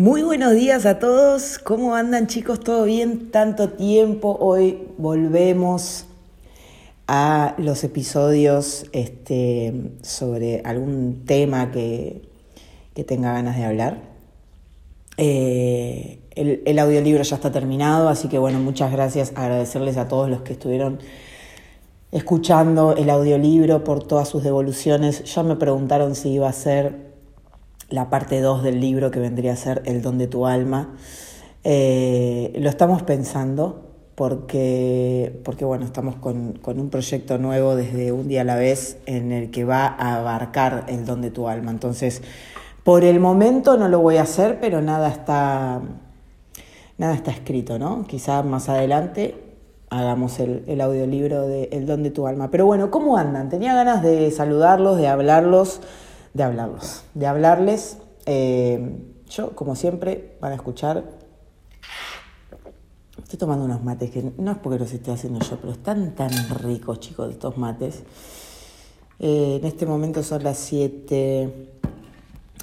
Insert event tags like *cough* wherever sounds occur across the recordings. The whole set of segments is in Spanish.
Muy buenos días a todos. ¿Cómo andan chicos? ¿Todo bien? Tanto tiempo. Hoy volvemos a los episodios este, sobre algún tema que, que tenga ganas de hablar. Eh, el, el, audiolibro ya está terminado, así que bueno, muchas gracias. Agradecerles a todos los que estuvieron escuchando el audiolibro por todas sus devoluciones. Ya me preguntaron si iba a ser la parte 2 del libro que vendría a ser El don de tu alma. Eh, lo estamos pensando porque, porque bueno, estamos con, con, un proyecto nuevo desde un día a la vez en el que va a abarcar el don de tu alma. Entonces, por el momento no lo voy a hacer, pero nada está, nada está escrito, ¿no? Quizá más adelante hagamos el, el audiolibro de El don de tu alma. Pero bueno, ¿cómo andan? Tenía ganas de saludarlos, de hablarlos de hablarlos, de hablarles. Eh, yo, como siempre, van a escuchar. Estoy tomando unos mates que no es porque los esté haciendo yo, pero están tan ricos, chicos, estos mates. Eh, en este momento son las 7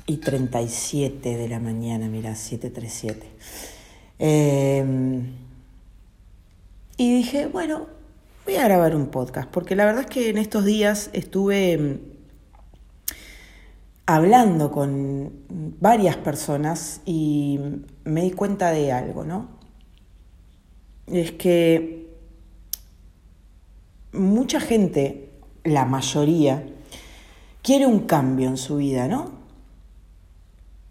y 37 de la mañana, mira, 7.37. Eh, y dije, bueno, voy a grabar un podcast, porque la verdad es que en estos días estuve hablando con varias personas y me di cuenta de algo, ¿no? Es que mucha gente, la mayoría, quiere un cambio en su vida, ¿no?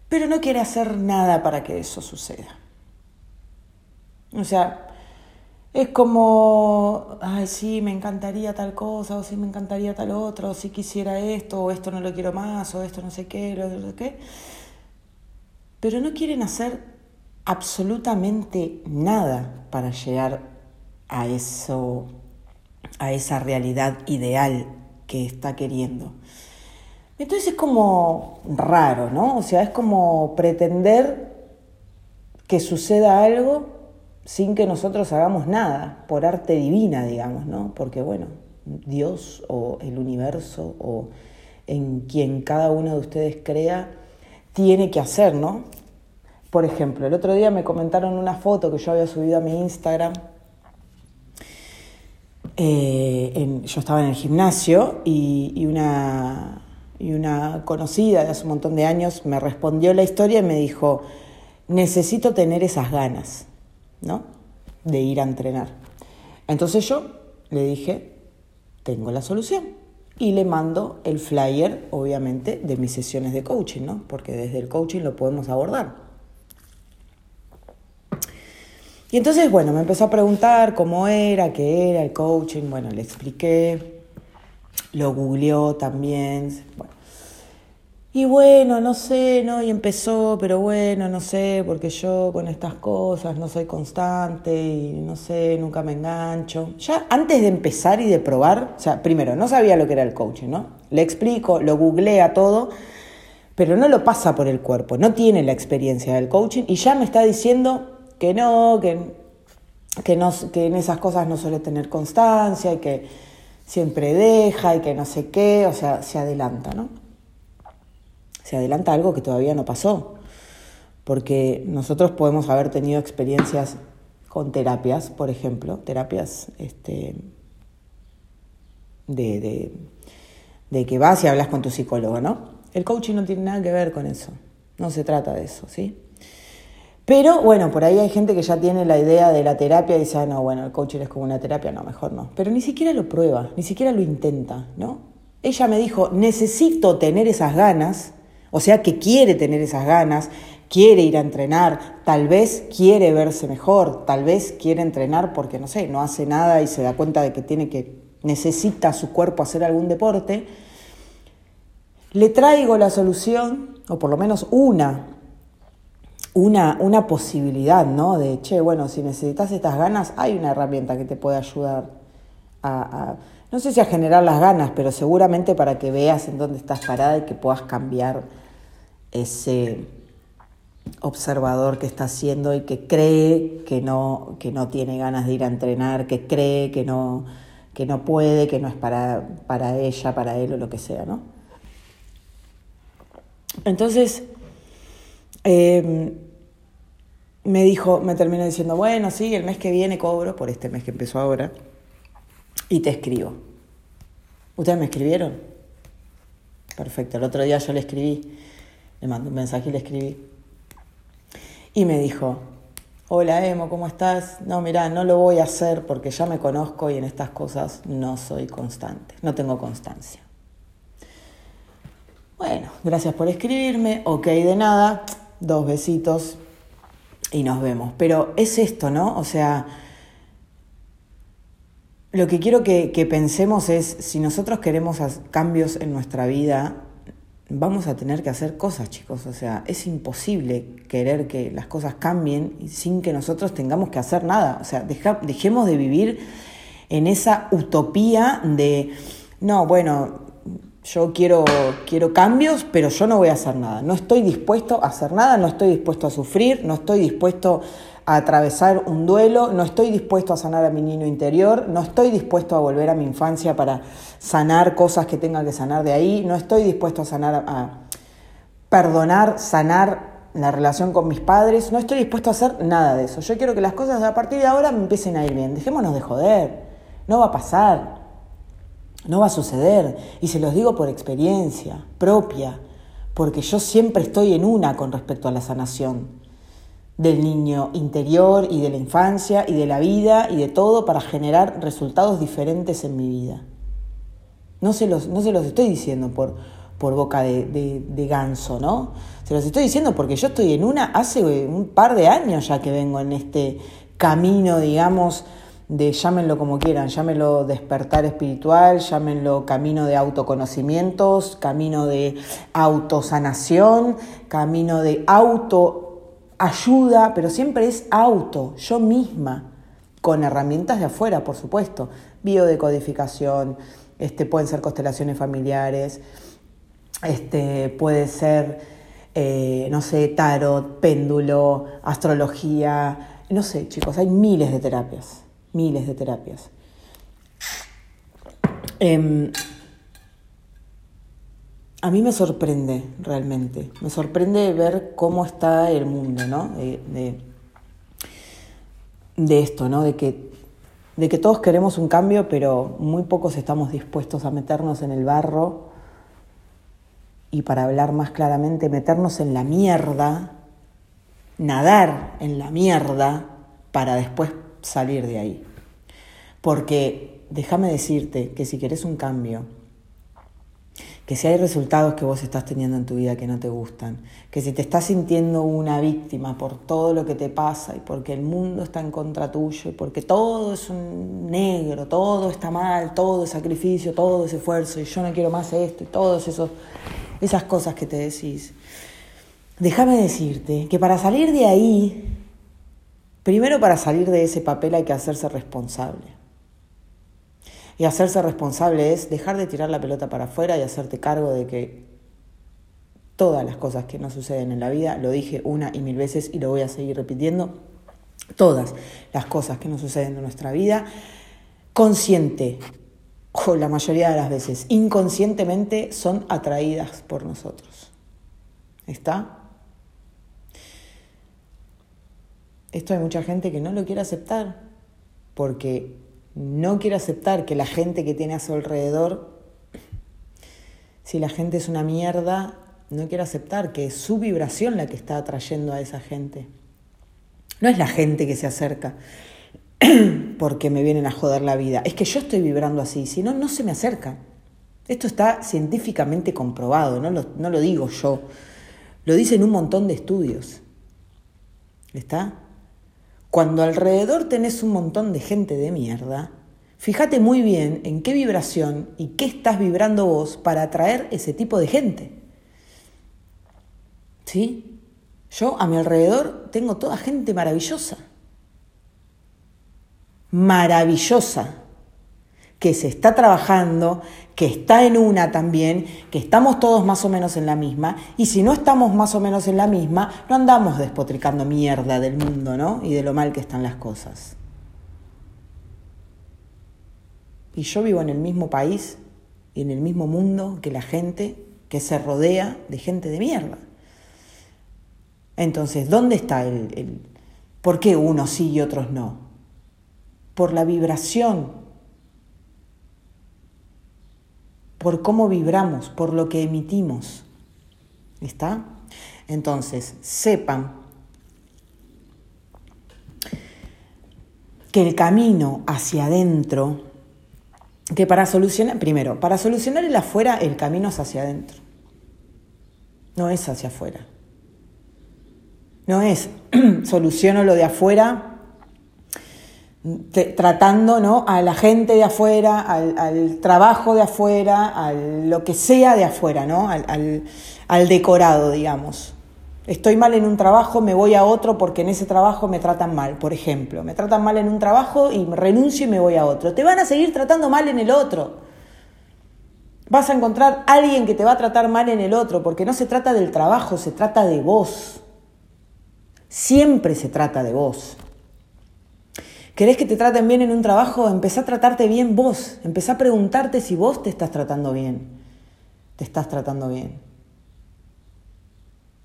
Pero no quiere hacer nada para que eso suceda. O sea, es como, ay, sí, me encantaría tal cosa, o sí, me encantaría tal otra, o sí quisiera esto, o esto no lo quiero más, o esto no sé qué, lo no sé qué. Pero no quieren hacer absolutamente nada para llegar a eso, a esa realidad ideal que está queriendo. Entonces es como raro, ¿no? O sea, es como pretender que suceda algo sin que nosotros hagamos nada, por arte divina, digamos, ¿no? Porque bueno, Dios o el universo o en quien cada uno de ustedes crea, tiene que hacer, ¿no? Por ejemplo, el otro día me comentaron una foto que yo había subido a mi Instagram. Eh, yo estaba en el gimnasio y, y, una, y una conocida de hace un montón de años me respondió la historia y me dijo, necesito tener esas ganas. ¿No? De ir a entrenar. Entonces yo le dije, tengo la solución. Y le mando el flyer, obviamente, de mis sesiones de coaching, ¿no? Porque desde el coaching lo podemos abordar. Y entonces, bueno, me empezó a preguntar cómo era, qué era el coaching. Bueno, le expliqué, lo googleó también. Bueno, y bueno, no sé, ¿no? Y empezó, pero bueno, no sé, porque yo con estas cosas no soy constante y no sé, nunca me engancho. Ya antes de empezar y de probar, o sea, primero, no sabía lo que era el coaching, ¿no? Le explico, lo googlea todo, pero no lo pasa por el cuerpo, no tiene la experiencia del coaching y ya me está diciendo que no, que, que, no, que en esas cosas no suele tener constancia y que siempre deja y que no sé qué, o sea, se adelanta, ¿no? Se adelanta algo que todavía no pasó. Porque nosotros podemos haber tenido experiencias con terapias, por ejemplo, terapias este, de, de, de que vas y hablas con tu psicólogo, ¿no? El coaching no tiene nada que ver con eso, no se trata de eso, ¿sí? Pero bueno, por ahí hay gente que ya tiene la idea de la terapia y dice, ah, no, bueno, el coaching es como una terapia, no, mejor no. Pero ni siquiera lo prueba, ni siquiera lo intenta, ¿no? Ella me dijo, necesito tener esas ganas o sea que quiere tener esas ganas, quiere ir a entrenar, tal vez quiere verse mejor, tal vez quiere entrenar porque, no sé, no hace nada y se da cuenta de que tiene que, necesita su cuerpo hacer algún deporte. Le traigo la solución, o por lo menos una, una, una posibilidad, ¿no? De, che, bueno, si necesitas estas ganas, hay una herramienta que te puede ayudar a, a no sé si a generar las ganas, pero seguramente para que veas en dónde estás parada y que puedas cambiar ese observador que está haciendo y que cree que no, que no tiene ganas de ir a entrenar, que cree que no, que no puede, que no es para, para ella, para él o lo que sea, ¿no? Entonces, em, me dijo, me terminó diciendo, bueno, sí, el mes que viene cobro, por este mes que empezó ahora, y te escribo. ¿Ustedes me escribieron? Perfecto, el otro día yo le escribí, le mandé un mensaje y le escribí. Y me dijo, hola Emo, ¿cómo estás? No, mira, no lo voy a hacer porque ya me conozco y en estas cosas no soy constante, no tengo constancia. Bueno, gracias por escribirme, ok de nada, dos besitos y nos vemos. Pero es esto, ¿no? O sea, lo que quiero que, que pensemos es, si nosotros queremos cambios en nuestra vida, vamos a tener que hacer cosas, chicos. O sea, es imposible querer que las cosas cambien sin que nosotros tengamos que hacer nada. O sea, dejemos de vivir en esa utopía de, no, bueno, yo quiero, quiero cambios, pero yo no voy a hacer nada. No estoy dispuesto a hacer nada, no estoy dispuesto a sufrir, no estoy dispuesto atravesar un duelo, no estoy dispuesto a sanar a mi niño interior, no estoy dispuesto a volver a mi infancia para sanar cosas que tenga que sanar de ahí, no estoy dispuesto a sanar, a perdonar, sanar la relación con mis padres, no estoy dispuesto a hacer nada de eso. Yo quiero que las cosas a partir de ahora me empiecen a ir bien. Dejémonos de joder, no va a pasar. No va a suceder. Y se los digo por experiencia propia, porque yo siempre estoy en una con respecto a la sanación del niño interior y de la infancia y de la vida y de todo para generar resultados diferentes en mi vida. No se los, no se los estoy diciendo por, por boca de, de, ganso, ¿no? Se los estoy diciendo porque yo estoy en una, hace un par de años ya que vengo en este camino, digamos, de llámenlo como quieran, llámenlo despertar espiritual, llámenlo camino de autoconocimientos, camino de autosanación, camino de autoayuda, pero siempre es auto, yo misma, con herramientas de afuera, por supuesto, biodecodificación, este, pueden ser constelaciones familiares, este, puede ser, eh, no sé, tarot, péndulo, astrología, no sé, chicos, hay miles de terapias miles de terapias. Em, a mí me sorprende realmente, me sorprende ver cómo está el mundo, ¿no? De, esto, ¿no? De que, de que todos queremos un cambio, pero muy pocos estamos dispuestos a meternos en el barro y para hablar más claramente, meternos en la mierda, nadar en la mierda para después salir de ahí. Porque déjame decirte que si quieres un cambio, que si hay resultados que vos estás teniendo en tu vida que no te gustan, que si te estás sintiendo una víctima por todo lo que te pasa y porque el mundo está en contra tuyo y porque todo es un negro, todo está mal, todo es sacrificio, todo es esfuerzo y yo no quiero más esto y todas esas cosas que te decís. Déjame decirte que para salir de ahí Primero para salir de ese papel hay que hacerse responsable. Y hacerse responsable es dejar de tirar la pelota para afuera y hacerte cargo de que todas las cosas que nos suceden en la vida, lo dije una y mil veces y lo voy a seguir repitiendo, todas las cosas que nos suceden en nuestra vida, consciente o la mayoría de las veces inconscientemente son atraídas por nosotros. ¿Está? Esto hay mucha gente que no lo quiere aceptar, porque no quiere aceptar que la gente que tiene a su alrededor, si la gente es una mierda, no quiere aceptar que es su vibración la que está atrayendo a esa gente. No es la gente que se acerca *clears throat* porque me vienen a joder la vida, es que yo estoy vibrando así, si no, no se me acerca. Esto está científicamente comprobado, no lo, no lo digo yo, lo dicen un montón de estudios. ¿Está? Cuando alrededor tenés un montón de gente de mierda, fíjate muy bien en qué vibración y qué estás vibrando vos para atraer ese tipo de gente. ¿Sí? Yo a mi alrededor tengo toda gente maravillosa. Maravillosa que se está trabajando, que está en una también, que estamos todos más o menos en la misma, y si no estamos más o menos en la misma, no andamos despotricando mierda del mundo, ¿no? Y de lo mal que están las cosas. Y yo vivo en el mismo país y en el mismo mundo que la gente que se rodea de gente de mierda. Entonces, ¿dónde está el, ¿Por qué unos sí y otros no? Por la vibración, por cómo vibramos, por lo que emitimos. ¿Está? Entonces, sepan que el camino hacia adentro, que para solucionar, primero, para solucionar el afuera, el camino es hacia adentro, no es hacia afuera. No es *clears throat* soluciono lo de afuera tratando ¿no? a la gente de afuera, al, trabajo de afuera, a lo que sea de afuera, ¿no? al, al decorado, digamos. Estoy mal en un trabajo, me voy a otro porque en ese trabajo me tratan mal, por ejemplo. Me tratan mal en un trabajo y renuncio y me voy a otro. Te van a seguir tratando mal en el otro. Vas a encontrar alguien que te va a tratar mal en el otro, porque no se trata del trabajo, se trata de vos. Siempre se trata de vos. ¿Querés que te traten bien en un trabajo? Empezá a tratarte bien vos. Empezá a preguntarte si vos te estás tratando bien. Te estás tratando bien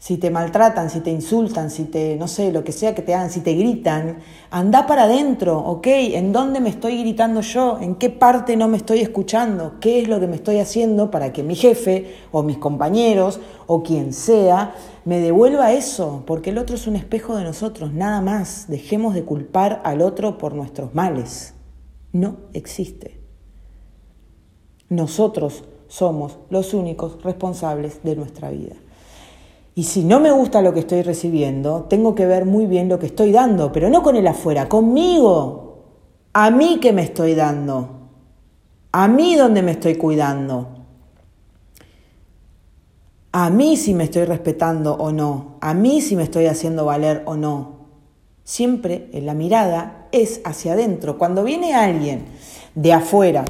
si te maltratan, si te insultan, si te, no sé, lo que sea que te hagan, si te gritan, anda para adentro, ¿ok? ¿En dónde me estoy gritando yo? ¿En qué parte no me estoy escuchando? ¿Qué es lo que me estoy haciendo para que mi jefe o mis compañeros o quien sea me devuelva eso? Porque el otro es un espejo de nosotros, nada más. Dejemos de culpar al otro por nuestros males. No existe. Nosotros somos los únicos responsables de nuestra vida. Y si no me gusta lo que estoy recibiendo, tengo que ver muy bien lo que estoy dando, pero no con el afuera, conmigo. A mí que me estoy dando. A mí donde me estoy cuidando. A mí si me estoy respetando o no. A mí si me estoy haciendo valer o no. Siempre en la mirada es hacia adentro. Cuando viene alguien de afuera,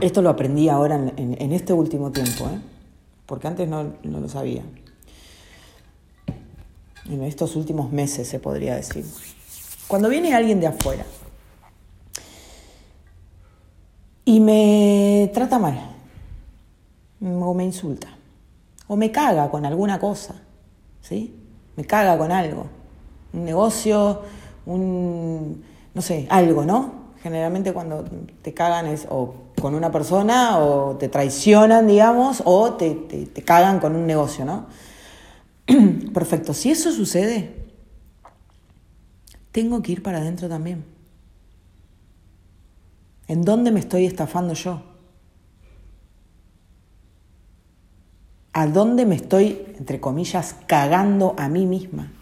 esto lo aprendí ahora en, en este último tiempo, ¿eh? Porque antes no, lo sabía. En estos últimos meses se podría decir. Cuando viene alguien de afuera y me trata mal, o me insulta, o me caga con alguna cosa, ¿sí? Me caga con algo, un negocio, un, no sé, algo, ¿no? Generalmente cuando te cagan es con una persona o te traicionan, digamos, o te, te, cagan con un negocio, ¿no? *clears throat* Perfecto, si eso sucede, tengo que ir para adentro también. ¿En dónde me estoy estafando yo? ¿A dónde me estoy, entre comillas, cagando a mí misma?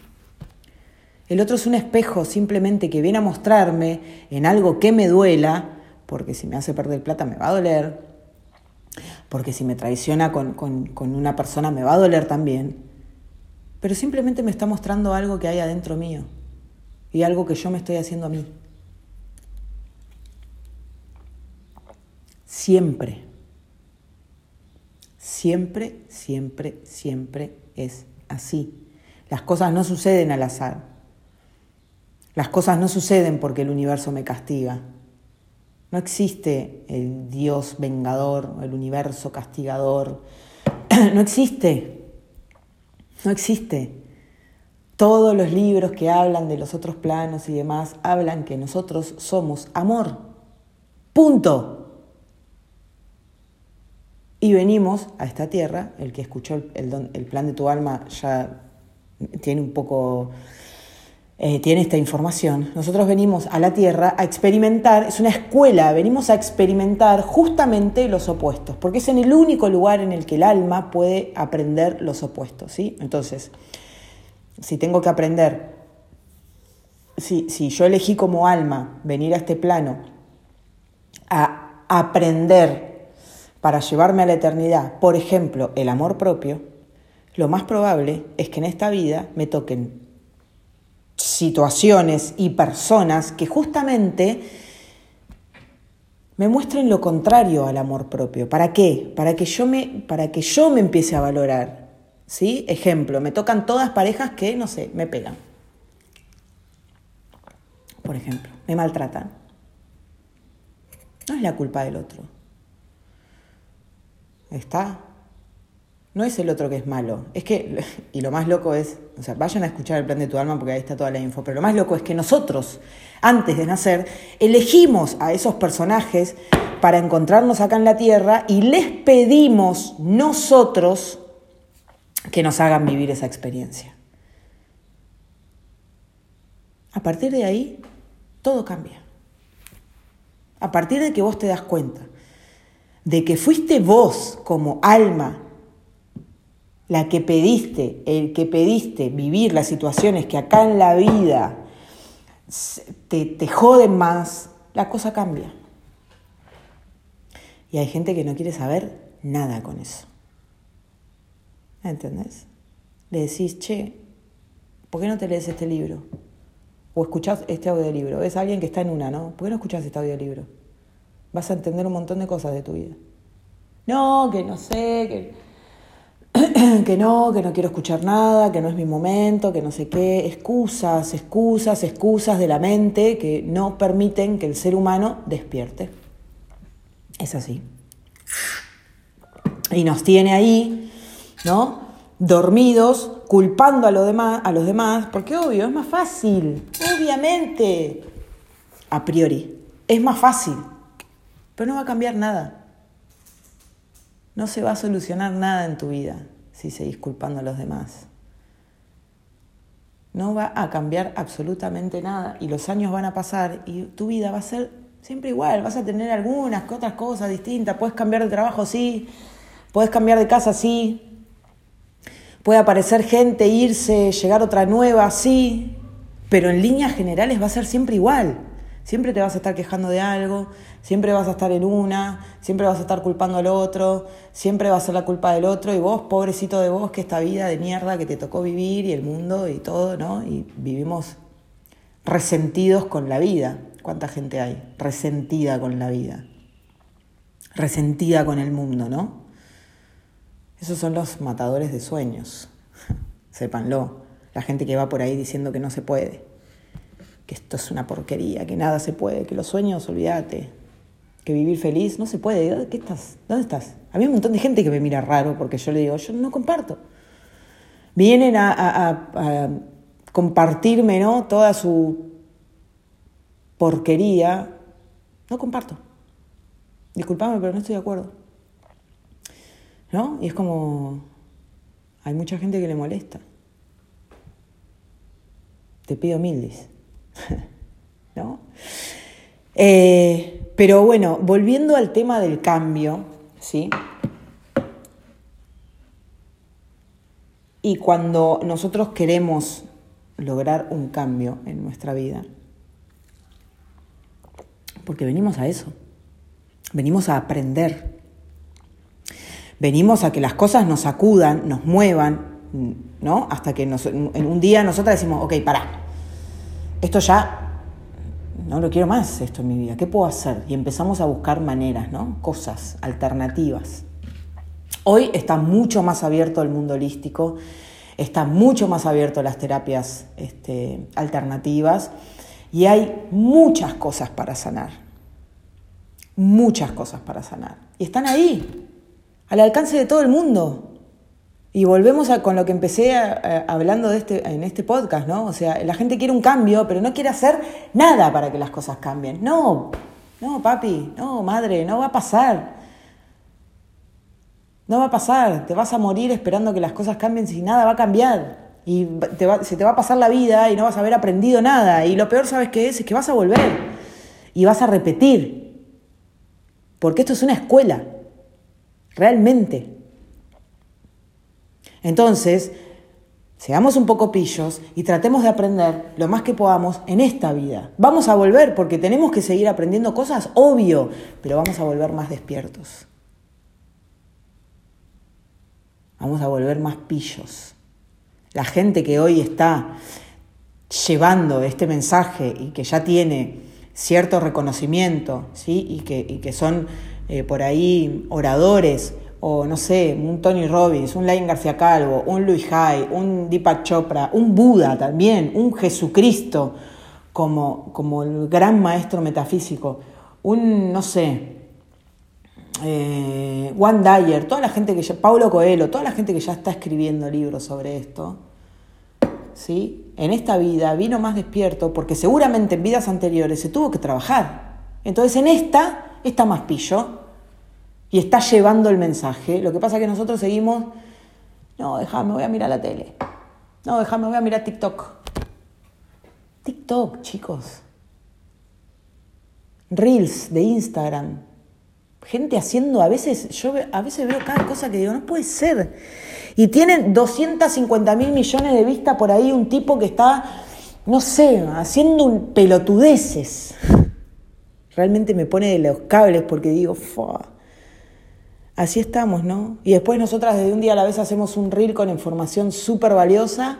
El otro es un espejo simplemente que viene a mostrarme en algo que me duela, porque si me hace perder plata me va a doler, porque si me traiciona con, con una persona me va a doler también, pero simplemente me está mostrando algo que hay adentro mío y algo que yo me estoy haciendo a mí. Siempre, siempre, siempre, siempre es así. Las cosas no suceden al azar. Las cosas no suceden porque el universo me castiga. No existe el Dios vengador, el universo castigador. *clears throat* No existe. No existe. Todos los libros que hablan de los otros planos y demás hablan que nosotros somos amor. Punto. Y venimos a esta tierra, el que escuchó el, el plan de tu alma ya tiene un poco eh, tiene esta información. Nosotros venimos a la Tierra a experimentar, es una escuela, venimos a experimentar justamente los opuestos, porque es en el único lugar en el que el alma puede aprender los opuestos. ¿sí? Entonces, si tengo que aprender, si, si yo elegí como alma venir a este plano a aprender para llevarme a la eternidad, por ejemplo, el amor propio, lo más probable es que en esta vida me toquen situaciones y personas que justamente me muestren lo contrario al amor propio. ¿Para qué? Para que yo me, para que yo me empiece a valorar. ¿Sí? Ejemplo, me tocan todas parejas que, no sé, me pegan. Por ejemplo, me maltratan. No es la culpa del otro. ¿Está? No es el otro que es malo. Es que, *laughs* y lo más loco es, o sea, vayan a escuchar el plan de tu alma porque ahí está toda la info, pero lo más loco es que nosotros, antes de nacer, elegimos a esos personajes para encontrarnos acá en la tierra y les pedimos nosotros que nos hagan vivir esa experiencia. A partir de ahí, todo cambia. A partir de que vos te das cuenta de que fuiste vos como alma la que pediste, el que pediste vivir las situaciones que acá en la vida te, te joden más, la cosa cambia. Y hay gente que no quiere saber nada con eso. ¿Entendés? Le decís, che, ¿por qué no te lees este libro? O escuchás este audiolibro. Ves a alguien que está en una, ¿no? ¿Por qué no escuchás este audiolibro? Vas a entender un montón de cosas de tu vida. No, que no sé, que, *clears throat* que no, que no quiero escuchar nada, que no es mi momento, que no sé qué. Excusas, excusas, excusas de la mente que no permiten que el ser humano despierte. Es así. Y nos tiene ahí, ¿no? Dormidos, culpando a, demás, a los demás, porque obvio, es más fácil, obviamente, a priori, es más fácil, pero no va a cambiar nada. No se va a solucionar nada en tu vida si seguís culpando a los demás. No va a cambiar absolutamente nada y los años van a pasar y tu vida va a ser siempre igual. Vas a tener algunas que otras cosas distintas. Puedes cambiar de trabajo, sí. Puedes cambiar de casa, sí. Puede aparecer gente, irse, llegar otra nueva, sí, pero en líneas generales va a ser siempre igual. Siempre te vas a estar quejando de algo, siempre vas a estar en una, siempre vas a estar culpando al otro, siempre va a ser la culpa del otro y vos, pobrecito de vos, que esta vida de mierda que te tocó vivir y el mundo y todo, ¿no? Y vivimos resentidos con la vida. ¿Cuánta gente hay resentida con la vida? Resentida con el mundo, ¿no? Esos son los matadores de sueños, *laughs* sépanlo. La gente que va por ahí diciendo que no se puede, esto es una porquería, que nada se puede, que los sueños, olvídate, que vivir feliz no se puede. ¿Qué estás? ¿Dónde estás? A mí hay un montón de gente que me mira raro porque yo le digo, yo no comparto. Vienen a, compartirme ¿no? toda su porquería. No comparto. Disculpame, pero no estoy de acuerdo. ¿no? Y es como, hay mucha gente que le molesta. Te pido mildis, *laughs* ¿no? Eh, pero bueno, volviendo al tema del cambio, ¿sí? Y cuando nosotros queremos lograr un cambio en nuestra vida, porque venimos a eso, venimos a aprender, venimos a que las cosas nos sacudan, nos muevan, ¿no? Hasta que en un día nosotras decimos, ok, pará, esto ya no lo quiero más, esto en mi vida, ¿qué puedo hacer? Y empezamos a buscar maneras, ¿no? Cosas, alternativas. Hoy está mucho más abierto el mundo holístico, está mucho más abierto las terapias este, alternativas y hay muchas cosas para sanar, muchas cosas para sanar. Y están ahí, al alcance de todo el mundo. Y volvemos con lo que empecé hablando de este, en este podcast, ¿no? O sea, la gente quiere un cambio, pero no quiere hacer nada para que las cosas cambien. No, no, papi, no, madre, no va a pasar. No va a pasar, te vas a morir esperando que las cosas cambien si nada va a cambiar. Y se te va a pasar la vida y no vas a haber aprendido nada. Y lo peor, ¿sabes qué es? Es que vas a volver y vas a repetir. Porque esto es una escuela realmente. Entonces, seamos un poco pillos y tratemos de aprender lo más que podamos en esta vida. Vamos a volver porque tenemos que seguir aprendiendo cosas, obvio, pero vamos a volver más despiertos. Vamos a volver más pillos. La gente que hoy está llevando este mensaje y que ya tiene cierto reconocimiento, ¿sí? y, que, y que son eh, por ahí oradores, o no sé, un Tony Robbins, un Lain García Calvo, un Louis Hay, un Deepak Chopra, un Buda también, un Jesucristo como, como el gran maestro metafísico, un, no sé, eh, Juan Dyer, toda la gente que ya, Paulo Coelho, toda la gente que ya está escribiendo libros sobre esto, ¿sí? En esta vida vino más despierto porque seguramente en vidas anteriores se tuvo que trabajar. Entonces en esta está más pillo y está llevando el mensaje. Lo que pasa es que nosotros seguimos, no, déjame, voy a mirar la tele. No, déjame, voy a mirar TikTok. TikTok, chicos. Reels de Instagram. Gente haciendo, a veces, yo a veces veo cada cosa que digo, no puede ser. Y tienen 250 mil millones de vistas por ahí un tipo que está, no sé, haciendo un pelotudeces. Realmente me pone de los cables porque digo, Fua. Así estamos, ¿no? Y después nosotras desde un día a la vez hacemos un reel con información súper valiosa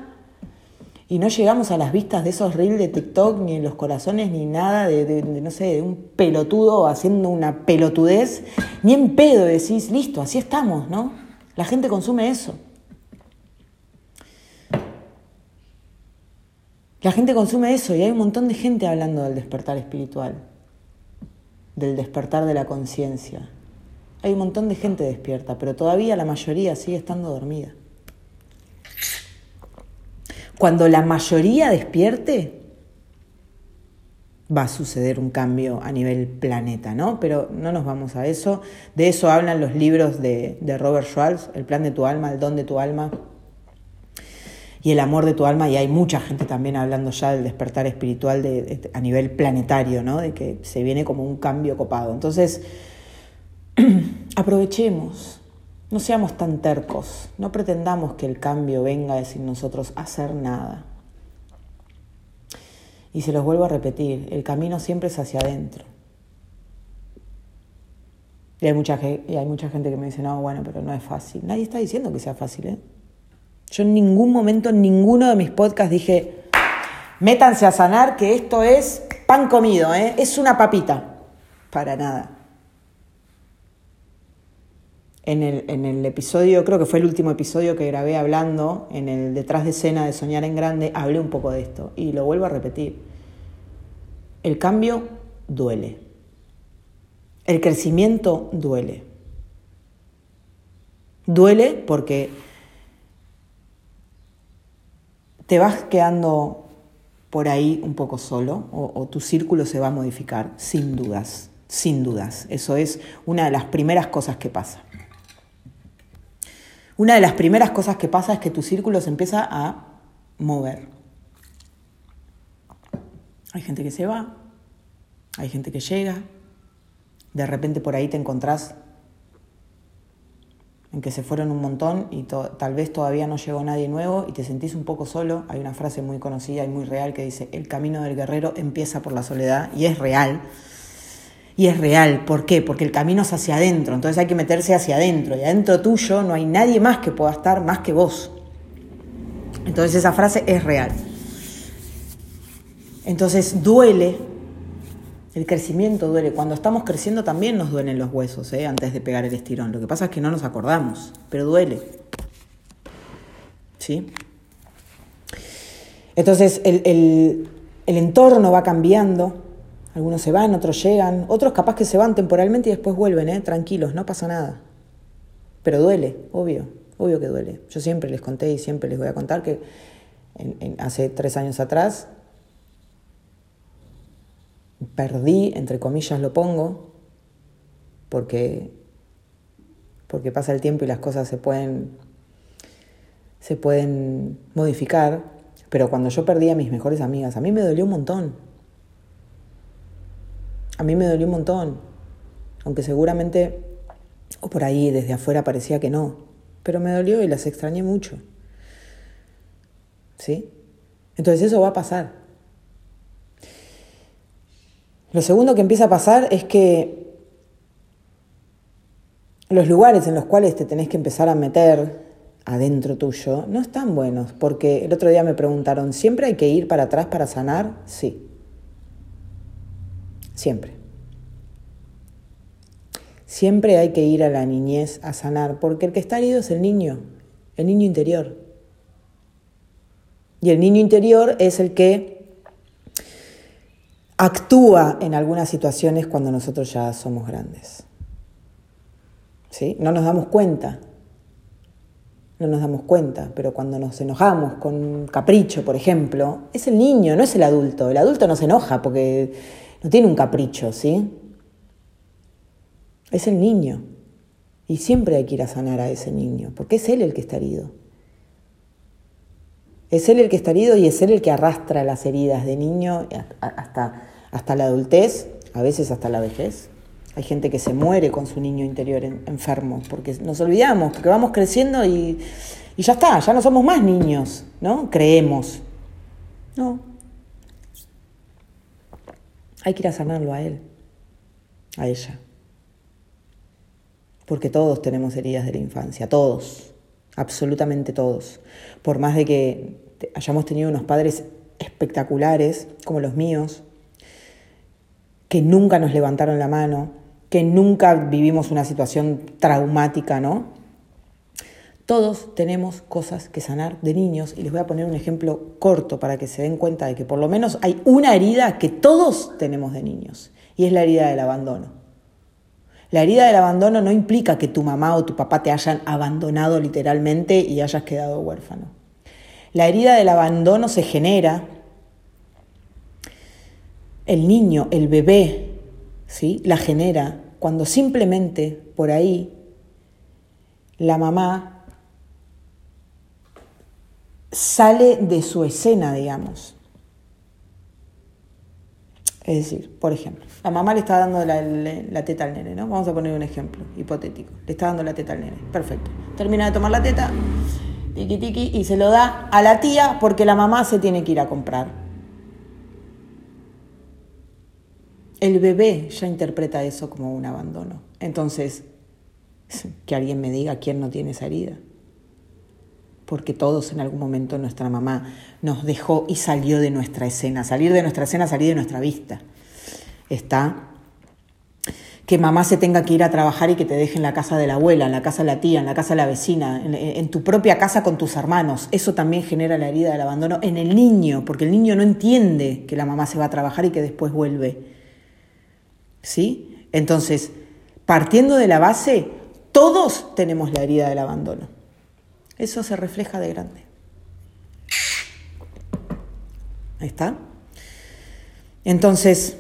y no llegamos a las vistas de esos reels de TikTok, ni en los corazones, ni nada de, no sé, de un pelotudo haciendo una pelotudez, ni en pedo decís, listo, así estamos, ¿no? La gente consume eso. La gente consume eso y hay un montón de gente hablando del despertar espiritual, del despertar de la conciencia. Hay un montón de gente despierta, pero todavía la mayoría sigue estando dormida. Cuando la mayoría despierte, va a suceder un cambio a nivel planeta, ¿no? Pero no nos vamos a eso. De eso hablan los libros de, Robert Schwartz, El plan de tu alma, El don de tu alma y El amor de tu alma. Y hay mucha gente también hablando ya del despertar espiritual de, a nivel planetario, ¿no? De que se viene como un cambio copado. Entonces, *clears throat* aprovechemos, no seamos tan tercos, no pretendamos que el cambio venga a sin nosotros hacer nada. Y se los vuelvo a repetir, el camino siempre es hacia adentro. Y hay, mucha, y hay mucha gente que me dice, no, bueno, pero no es fácil. Nadie está diciendo que sea fácil, ¿eh? Yo en ningún momento, en ninguno de mis podcasts dije, métanse a sanar, que esto es pan comido, ¿eh? Es una papita. Para nada. En el, episodio, creo que fue el último episodio que grabé hablando, en el detrás de escena de Soñar en Grande, hablé un poco de esto y lo vuelvo a repetir. El cambio duele. El crecimiento duele. Duele porque te vas quedando por ahí un poco solo o, o tu círculo se va a modificar, sin dudas, sin dudas. Eso es una de las primeras cosas que pasa. Una de las primeras cosas que pasa es que tu círculo se empieza a mover. Hay gente que se va, hay gente que llega, de repente por ahí te encontrás en que se fueron un montón y tal vez todavía no llegó nadie nuevo y te sentís un poco solo. Hay una frase muy conocida y muy real que dice, el camino del guerrero empieza por la soledad y es real. Y es real. ¿Por qué? Porque el camino es hacia adentro. Entonces hay que meterse hacia adentro. Y adentro tuyo no hay nadie más que pueda estar más que vos. Entonces esa frase es real. Entonces duele. El crecimiento duele. Cuando estamos creciendo también nos duelen los huesos, ¿eh? antes de pegar el estirón. Lo que pasa es que no nos acordamos, pero duele. ¿Sí? Entonces el, el entorno va cambiando algunos se van, otros llegan, otros capaz que se van temporalmente y después vuelven, ¿eh? tranquilos, no pasa nada. Pero duele, obvio, obvio que duele. Yo siempre les conté y siempre les voy a contar que hace tres años atrás perdí, entre comillas lo pongo, porque, porque pasa el tiempo y las cosas se pueden, se pueden modificar, pero cuando yo perdí a mis mejores amigas, a mí me dolió un montón a mí me dolió un montón, aunque seguramente, o por ahí desde afuera parecía que no, pero me dolió y las extrañé mucho. ¿Sí? Entonces eso va a pasar. Lo segundo que empieza a pasar es que los lugares en los cuales te tenés que empezar a meter adentro tuyo no están buenos, porque el otro día me preguntaron, ¿siempre hay que ir para atrás para sanar? Sí. Siempre. Siempre hay que ir a la niñez a sanar, porque el que está herido es el niño, el niño interior. Y el niño interior es el que actúa en algunas situaciones cuando nosotros ya somos grandes. ¿Sí? No nos damos cuenta. No nos damos cuenta, pero cuando nos enojamos con capricho, por ejemplo, es el niño, no es el adulto. El adulto no se enoja porque no tiene un capricho, ¿sí? Es el niño. Y siempre hay que ir a sanar a ese niño, porque es él el que está herido. Es él el que está herido y es él el que arrastra las heridas de niño hasta, hasta la adultez, a veces hasta la vejez. Hay gente que se muere con su niño interior enfermo, porque nos olvidamos, porque vamos creciendo y, y ya está, ya no somos más niños, ¿no? Creemos. No. Hay que ir a sanarlo a él, a ella porque todos tenemos heridas de la infancia, todos, absolutamente todos. Por más de que hayamos tenido unos padres espectaculares, como los míos, que nunca nos levantaron la mano, que nunca vivimos una situación traumática, ¿no? Todos tenemos cosas que sanar de niños y les voy a poner un ejemplo corto para que se den cuenta de que por lo menos hay una herida que todos tenemos de niños y es la herida del abandono. La herida del abandono no implica que tu mamá o tu papá te hayan abandonado literalmente y hayas quedado huérfano. La herida del abandono se genera, el niño, el bebé, ¿sí? la genera cuando simplemente por ahí la mamá sale de su escena, digamos. Es decir, por ejemplo, la mamá le está dando la, teta al nene, ¿no? Vamos a poner un ejemplo hipotético. Le está dando la teta al nene. Perfecto. Termina de tomar la teta, tiki tiki, y se lo da a la tía porque la mamá se tiene que ir a comprar. El bebé ya interpreta eso como un abandono. Entonces, que alguien me diga quién no tiene esa herida porque todos en algún momento nuestra mamá nos dejó y salió de nuestra escena. Salir de nuestra escena, salir de nuestra vista. Está que mamá se tenga que ir a trabajar y que te deje en la casa de la abuela, en la casa de la tía, en la casa de la vecina, en, tu propia casa con tus hermanos. Eso también genera la herida del abandono en el niño, porque el niño no entiende que la mamá se va a trabajar y que después vuelve. ¿Sí? Entonces, partiendo de la base, todos tenemos la herida del abandono. Eso se refleja de grande. Ahí está. Entonces,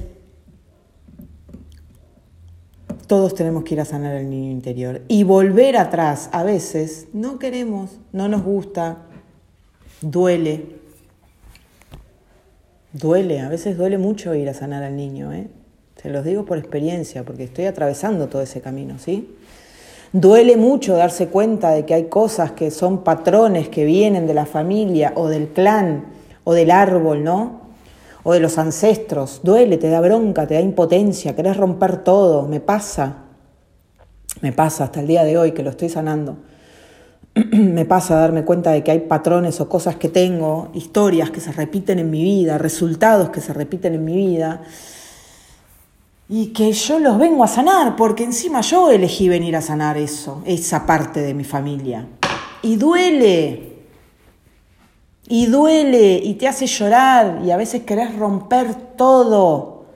todos tenemos que ir a sanar el niño interior y volver atrás. A veces no queremos, no nos gusta, duele. Duele, a veces duele mucho ir a sanar al niño, ¿eh? Se los digo por experiencia, porque estoy atravesando todo ese camino, ¿sí? Duele mucho darse cuenta de que hay cosas que son patrones que vienen de la familia o del clan o del árbol, ¿no? O de los ancestros. Duele, te da bronca, te da impotencia, querés romper todo. Me pasa, me pasa hasta el día de hoy que lo estoy sanando. *clears throat* me pasa darme cuenta de que hay patrones o cosas que tengo, historias que se repiten en mi vida, resultados que se repiten en mi vida y que yo los vengo a sanar, porque encima yo elegí venir a sanar eso, esa parte de mi familia. Y duele, y duele, y te hace llorar, y a veces querés romper todo.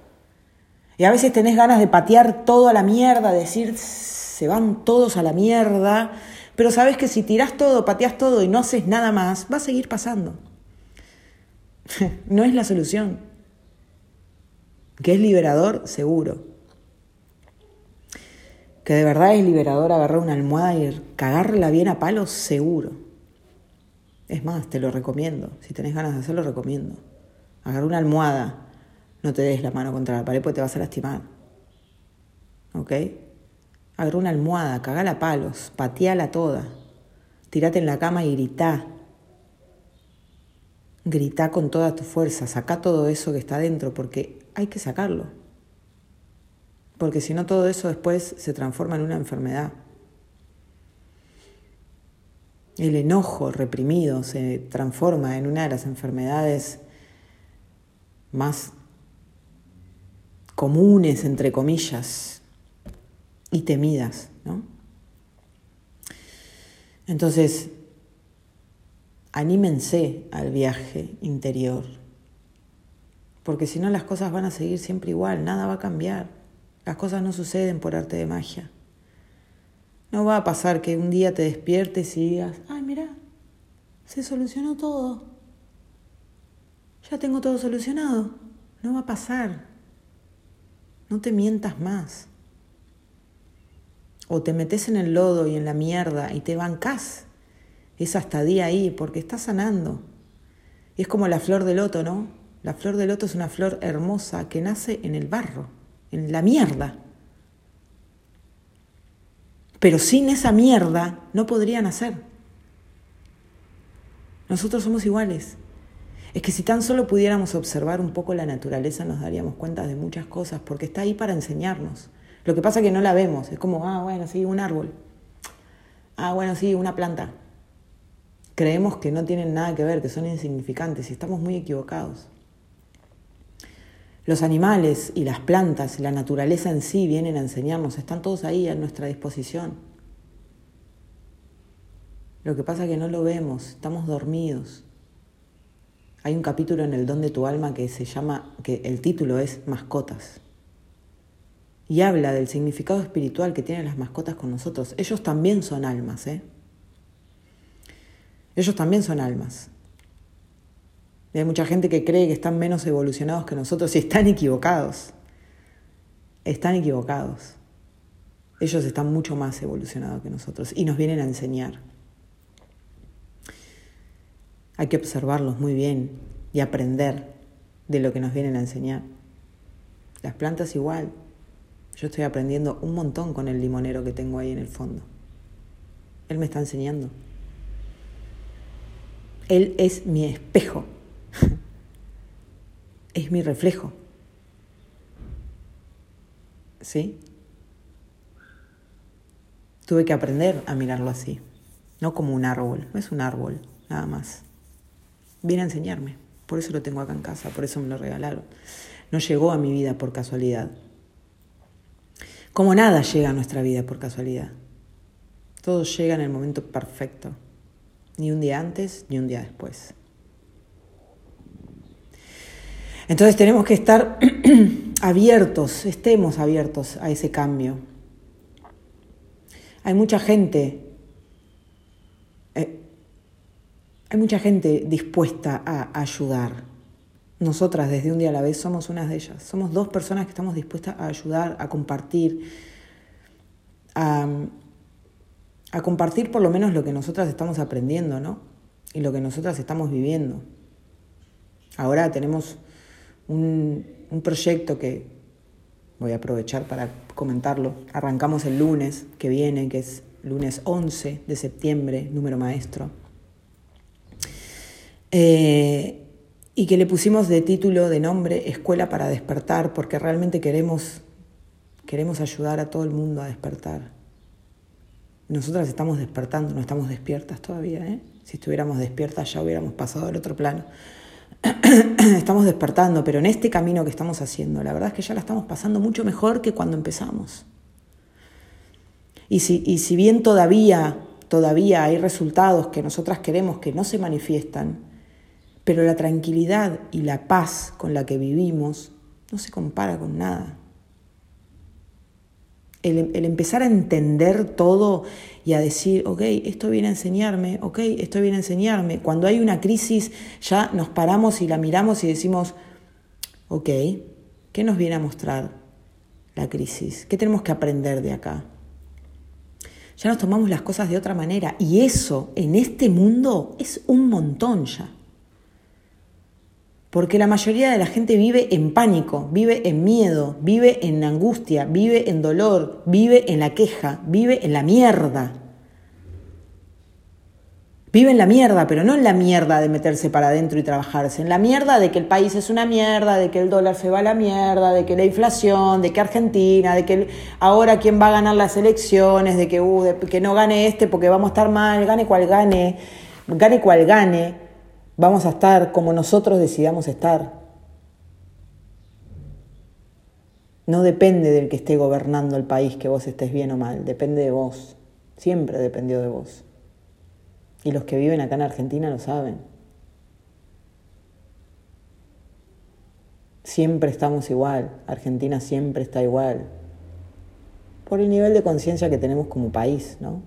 Y a veces tenés ganas de patear todo a la mierda, decir, se van todos a la mierda, pero sabes que si tirás todo, pateás todo y no haces nada más, va a seguir pasando. *laughs* no es la solución. Que es liberador, seguro. Que de verdad es liberador agarrar una almohada y cagarla bien a palos, seguro. Es más, te lo recomiendo. Si tenés ganas de hacerlo, recomiendo. Agarrar una almohada. No te des la mano contra la pared porque te vas a lastimar. ¿Ok? Agarra una almohada, cagala a palos, pateala toda. Tírate en la cama y gritá. Gritá con toda tu fuerza, saca todo eso que está dentro, porque hay que sacarlo. Porque si no todo eso después se transforma en una enfermedad. El enojo reprimido se transforma en una de las enfermedades más comunes, entre comillas, y temidas, ¿no? Entonces, anímense al viaje interior porque si no las cosas van a seguir siempre igual, nada va a cambiar. Las cosas no suceden por arte de magia. No va a pasar que un día te despiertes y digas, ay, mira, se solucionó todo. Ya tengo todo solucionado. No va a pasar. No te mientas más. O te metes en el lodo y en la mierda y te bancás esa estadía ahí porque estás sanando. Y es como la flor de loto, ¿no? La flor de loto es una flor hermosa que nace en el barro, en la mierda. Pero sin esa mierda no podría nacer. Nosotros somos iguales. Es que si tan solo pudiéramos observar un poco la naturaleza nos daríamos cuenta de muchas cosas, porque está ahí para enseñarnos. Lo que pasa es que no la vemos, es como, ah, bueno, sí, un árbol. Ah, bueno, sí, una planta. Creemos que no tienen nada que ver, que son insignificantes y estamos muy equivocados. Los animales y las plantas la naturaleza en sí vienen a enseñarnos, están todos ahí a nuestra disposición. Lo que pasa es que no lo vemos, estamos dormidos. Hay un capítulo en El don de tu alma que se llama, que el título es Mascotas. Y habla del significado espiritual que tienen las mascotas con nosotros. Ellos también son almas, ¿eh? Ellos también son almas. Y hay mucha gente que cree que están menos evolucionados que nosotros y están equivocados. Están equivocados. Ellos están mucho más evolucionados que nosotros y nos vienen a enseñar. Hay que observarlos muy bien y aprender de lo que nos vienen a enseñar. Las plantas igual. Yo estoy aprendiendo un montón con el limonero que tengo ahí en el fondo. Él me está enseñando. Él es mi espejo. Es mi reflejo. ¿Sí? Tuve que aprender a mirarlo así, no como un árbol, no es un árbol, nada más viene a enseñarme. Por eso lo tengo acá en casa, por eso me lo regalaron. No llegó a mi vida por casualidad. Como nada llega a nuestra vida por casualidad. Todo llega en el momento perfecto. Ni un día antes, ni un día después. Entonces tenemos que estar *clears throat* abiertos, estemos abiertos a ese cambio. Hay mucha gente Hay mucha gente dispuesta a ayudar. Nosotras desde un día a la vez somos una de ellas. Somos dos personas que estamos dispuestas a ayudar, a compartir, a, compartir por lo menos lo que nosotras estamos aprendiendo, ¿no? Y lo que nosotras estamos viviendo. Ahora tenemos un, un proyecto que voy a aprovechar para comentarlo. Arrancamos el lunes que viene, que es lunes 11 de septiembre, número maestro eh, y que le pusimos de título, de nombre, Escuela para despertar, porque realmente queremos, queremos ayudar a todo el mundo a despertar. Nosotras estamos despertando, no estamos despiertas todavía. ¿eh? Si estuviéramos despiertas ya hubiéramos pasado al otro plano. *clears throat* estamos despertando, pero en este camino que estamos haciendo, la verdad es que ya la estamos pasando mucho mejor que cuando empezamos. Y si, y si bien todavía, todavía hay resultados que nosotras queremos que no se manifiestan, pero la tranquilidad y la paz con la que vivimos no se compara con nada. El, empezar a entender todo y a decir, ok, esto viene a enseñarme, ok, esto viene a enseñarme. Cuando hay una crisis ya nos paramos y la miramos y decimos, ok, ¿qué nos viene a mostrar la crisis? ¿Qué tenemos que aprender de acá? Ya nos tomamos las cosas de otra manera y eso en este mundo es un montón ya porque la mayoría de la gente vive en pánico, vive en miedo, vive en angustia, vive en dolor, vive en la queja, vive en la mierda. Vive en la mierda, pero no en la mierda de meterse para adentro y trabajarse, en la mierda de que el país es una mierda, de que el dólar se va a la mierda, de que la inflación, de que Argentina, de que ahora quién va a ganar las elecciones, de que, uh, de que no gane este porque vamos a estar mal, gane cual gane, gane cual gane vamos a estar como nosotros decidamos estar. No depende del que esté gobernando el país que vos estés bien o mal, depende de vos. Siempre dependió de vos. Y los que viven acá en Argentina lo saben. Siempre estamos igual, Argentina siempre está igual. por el nivel de conciencia que tenemos como país, ¿no?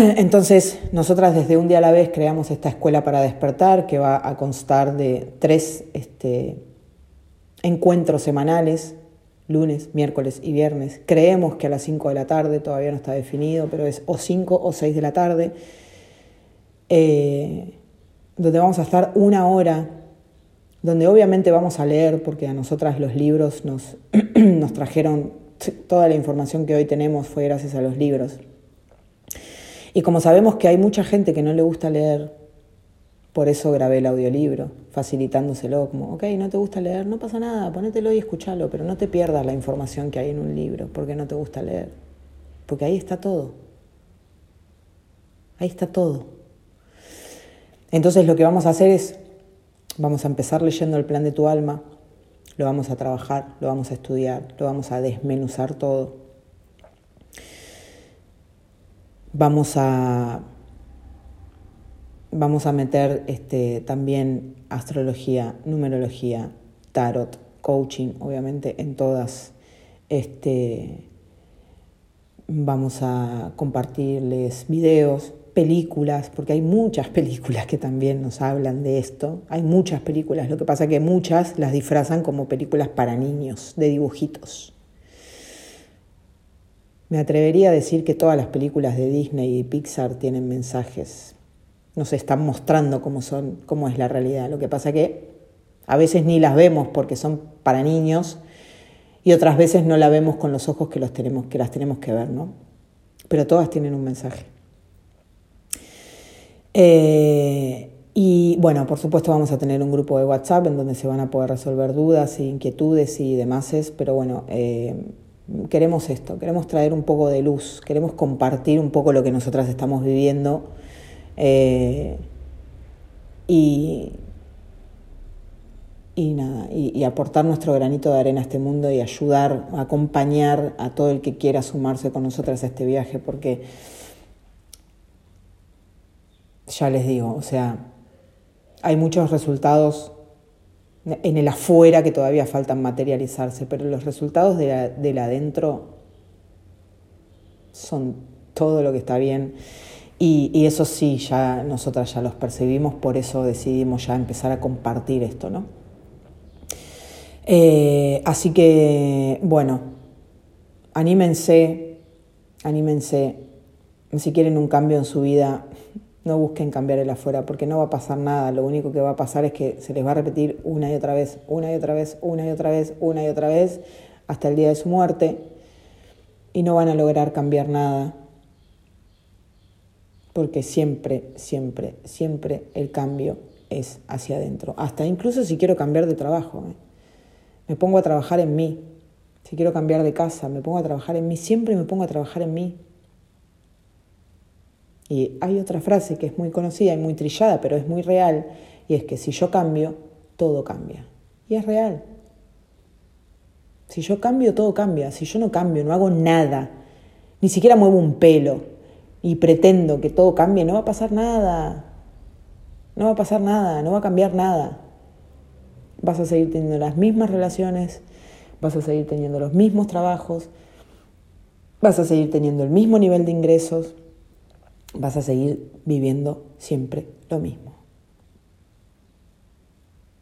*clears throat* Entonces, nosotras desde un día a la vez creamos esta escuela para despertar que va a constar de tres este, encuentros semanales, lunes, miércoles y viernes. Creemos que a las 5 de la tarde, todavía no está definido, pero es o 5 o 6 de la tarde, eh, donde vamos a estar una hora, donde obviamente vamos a leer, porque a nosotras los libros nos, *clears throat* nos trajeron, toda la información que hoy tenemos fue gracias a los libros. Y como sabemos que hay mucha gente que no le gusta leer, por eso grabé el audiolibro, facilitándoselo, como, ok, no te gusta leer, no pasa nada, ponételo y escúchalo, pero no te pierdas la información que hay en un libro, porque no te gusta leer, porque ahí está todo. Ahí está todo. Entonces lo que vamos a hacer es, vamos a empezar leyendo el plan de tu alma, lo vamos a trabajar, lo vamos a estudiar, lo vamos a desmenuzar todo. Vamos a, vamos a meter este, también astrología, numerología, tarot, coaching, obviamente en todas. Este, vamos a compartirles videos, películas, porque hay muchas *laughs* películas que también nos hablan de esto. Hay muchas películas, lo que pasa que muchas las disfrazan como películas para niños, de dibujitos. Me atrevería a decir que todas las películas de Disney y Pixar tienen mensajes. Nos están mostrando cómo son, cómo es la realidad. Lo que pasa que a veces ni las vemos porque son para niños y otras veces no la vemos con los ojos que, las tenemos que ver, ¿no? Pero todas tienen un mensaje. Eh, y bueno, por supuesto vamos a tener un grupo de WhatsApp en donde se van a poder resolver dudas e inquietudes y demás, pero bueno, eh, queremos esto, queremos traer un poco de luz, queremos compartir un poco lo que nosotras estamos viviendo eh, y, y nada, y, aportar nuestro granito de arena a este mundo y ayudar, acompañar a todo el que quiera sumarse con nosotras a este viaje, porque ya les digo, o sea, hay muchos resultados en el afuera que todavía faltan materializarse, pero los resultados de del adentro son todo lo que está bien. Y, eso sí, ya nosotras ya los percibimos, por eso decidimos ya empezar a compartir esto, ¿no? Eh, así que, bueno, anímense, anímense, si quieren un cambio en su vida, no busquen cambiar el afuera porque no va a pasar nada. Lo único que va a pasar es que se les va a repetir una y otra vez, una y otra vez, una y otra vez, una y otra vez, hasta el día de su muerte y no van a lograr cambiar nada. Porque siempre, siempre, siempre el cambio es hacia adentro. Hasta incluso si quiero cambiar de trabajo. ¿eh? Me pongo a trabajar en mí. Si quiero cambiar de casa, me pongo a trabajar en mí. Siempre me pongo a trabajar en mí. Y hay otra frase que es muy conocida y muy trillada, pero es muy real, y es que si yo cambio, todo cambia. Y es real. Si yo cambio, todo cambia. Si yo no cambio, no hago nada, ni siquiera muevo un pelo y pretendo que todo cambie, no va a pasar nada. No va a pasar nada, no va a cambiar nada. Vas a seguir teniendo las mismas relaciones, vas a seguir teniendo los mismos trabajos, vas a seguir teniendo el mismo nivel de ingresos, vas a seguir viviendo siempre lo mismo.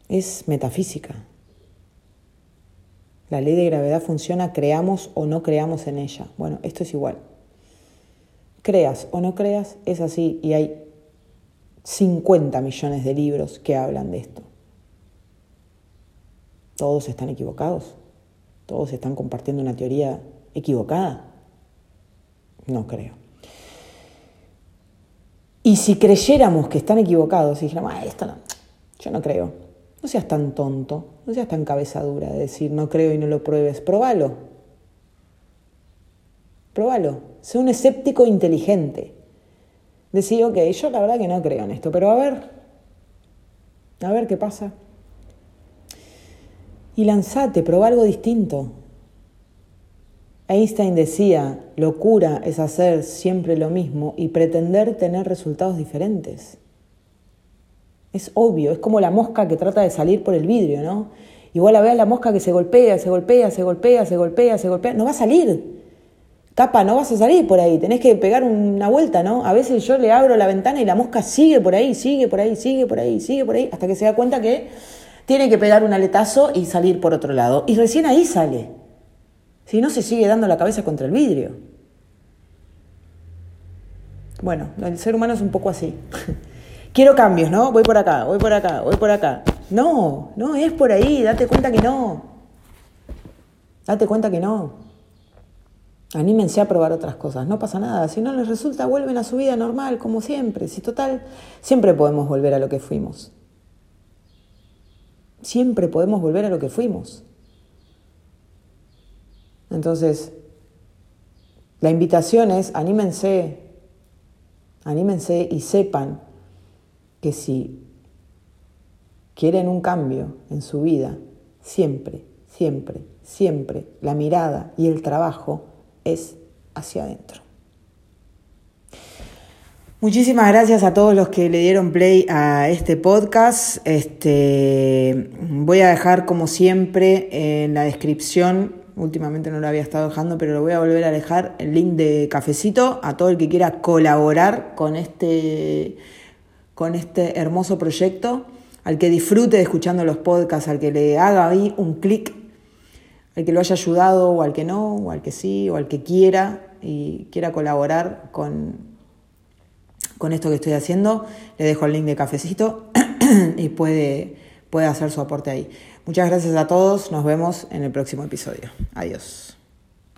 Es metafísica. La ley de gravedad funciona, creamos o no creamos en ella. Bueno, esto es igual. Creas o no creas, es así y hay 50 millones de libros que hablan de esto. Todos están equivocados. Todos están compartiendo una teoría equivocada. No creo. Y si creyéramos que están equivocados y dijéramos, ah, esto no, yo no creo, no seas tan tonto, no seas tan cabezadura de decir no creo y no lo pruebes, probalo. Probalo. Sé un escéptico inteligente. Decir, ok, yo la verdad que no creo en esto, pero a ver, a ver qué pasa. Y lanzate, probá algo distinto. Einstein decía, locura es hacer siempre lo mismo y pretender tener resultados diferentes. Es obvio, es como la mosca que trata de salir por el vidrio, ¿no? Igual a ver a la mosca que se golpea, se golpea, se golpea, se golpea, se golpea. No va a salir. Capa, no vas a salir por ahí, tenés que pegar una vuelta, ¿no? A veces yo le abro la ventana y la mosca sigue por ahí, sigue por ahí, sigue por ahí, sigue por ahí, hasta que se da cuenta que tiene que pegar un aletazo y salir por otro lado. Y recién ahí sale. Si no, se sigue dando la cabeza contra el vidrio. Bueno, el ser humano es un poco así. *laughs* Quiero cambios, ¿no? Voy por acá, voy por acá, voy por acá. No, no es por ahí, date cuenta que no. Date cuenta que no. Anímense a probar otras cosas, no pasa nada. Si no les resulta, vuelven a su vida normal, como siempre. Si total, siempre podemos volver a lo que fuimos. Siempre podemos volver a lo que fuimos. Entonces, la invitación es, anímense, anímense y sepan que si quieren un cambio en su vida, siempre, siempre, siempre la mirada y el trabajo es hacia adentro. Muchísimas gracias a todos los que le dieron play a este podcast. Este, voy a dejar como siempre en la descripción, últimamente no lo había estado dejando, pero lo voy a volver a dejar, el link de cafecito a todo el que quiera colaborar con este, con este hermoso proyecto, al que disfrute escuchando los podcasts, al que le haga ahí un clic al que lo haya ayudado o al que no, o al que sí, o al que quiera y quiera colaborar con, con esto que estoy haciendo, le dejo el link de cafecito *clears throat* y puede, puede hacer su aporte ahí. Muchas gracias a todos, nos vemos en el próximo episodio. Adiós.